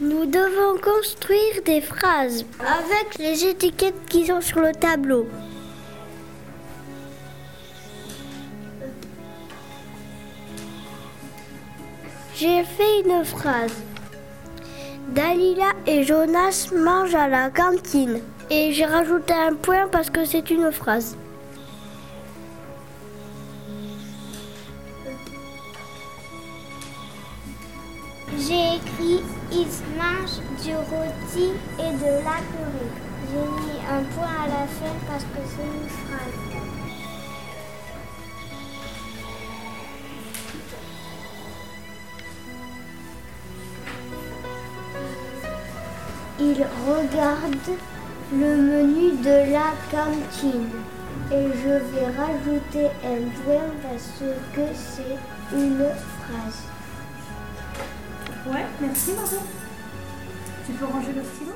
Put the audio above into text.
Nous devons construire des phrases avec les étiquettes qui sont sur le tableau. J'ai fait une phrase. Dalila et Jonas mangent à la cantine. Et j'ai rajouté un point parce que c'est une phrase. J'ai écrit Ils mangent du rôti et de la purée. J'ai mis un point à la fin parce que c'est une phrase. Ils regardent le menu de la cantine et je vais rajouter un point parce que c'est une phrase. Ouais, merci Margot. Tu peux ranger le stylo?